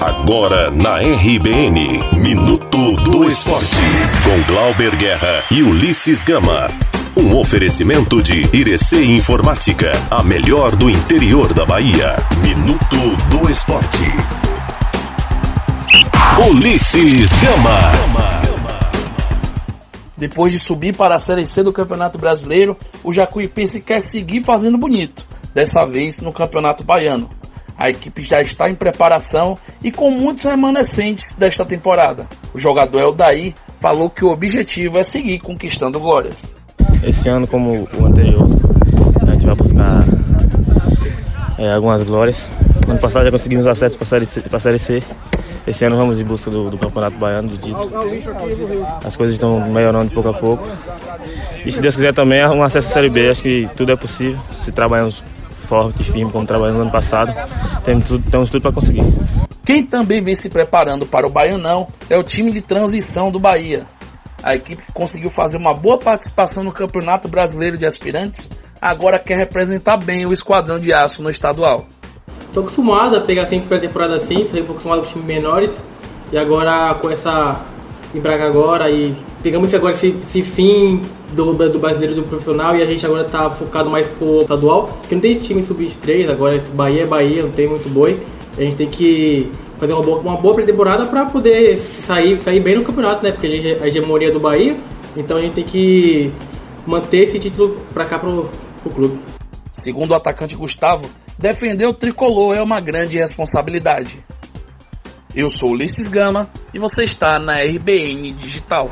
Agora na RBN, Minuto do Esporte, com Glauber Guerra e Ulisses Gama. Um oferecimento de Irecê Informática, a melhor do interior da Bahia. Minuto do Esporte. Ulisses Gama. Depois de subir para a Série C do Campeonato Brasileiro, o Jacuipense quer seguir fazendo bonito, dessa vez no Campeonato Baiano. A equipe já está em preparação e com muitos remanescentes desta temporada. O jogador Eldaí falou que o objetivo é seguir conquistando glórias. Esse ano, como o anterior, a gente vai buscar é, algumas glórias. Ano passado já conseguimos acesso para a Série C. Esse ano vamos em busca do, do Campeonato Baiano, do título. As coisas estão melhorando de pouco a pouco. E se Deus quiser também, um acesso à Série B. Acho que tudo é possível se trabalhamos forte, firme, como trabalhamos no ano passado. Temos tudo, temos tudo para conseguir. Quem também vem se preparando para o Baianão é o time de transição do Bahia. A equipe que conseguiu fazer uma boa participação no Campeonato Brasileiro de Aspirantes agora quer representar bem o esquadrão de aço no estadual. Estou acostumado a pegar sempre pré-temporada assim, estou acostumado com times menores e agora com essa em Braga agora e pegamos agora esse, esse fim do, do brasileiro do profissional e a gente agora está focado mais pro estadual, porque não tem time sub-3, agora esse Bahia é Bahia, não tem muito boi. A gente tem que fazer uma boa, uma boa pré-temporada para poder sair, sair bem no campeonato, né? Porque a, gente, a hegemonia do Bahia, então a gente tem que manter esse título para cá pro, pro clube. Segundo o atacante Gustavo, defender o tricolor é uma grande responsabilidade. Eu sou Ulisses Gama e você está na RBN Digital.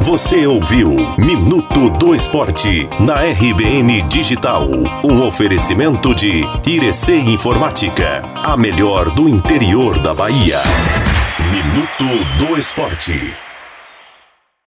Você ouviu Minuto do Esporte na RBN Digital. Um oferecimento de Irecê Informática, a melhor do interior da Bahia. Minuto do Esporte.